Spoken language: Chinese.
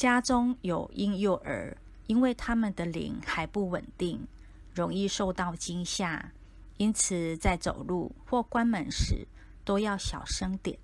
家中有婴幼儿因为他们的灵还不稳定容易受到惊吓因此在走路或关门时都要小声点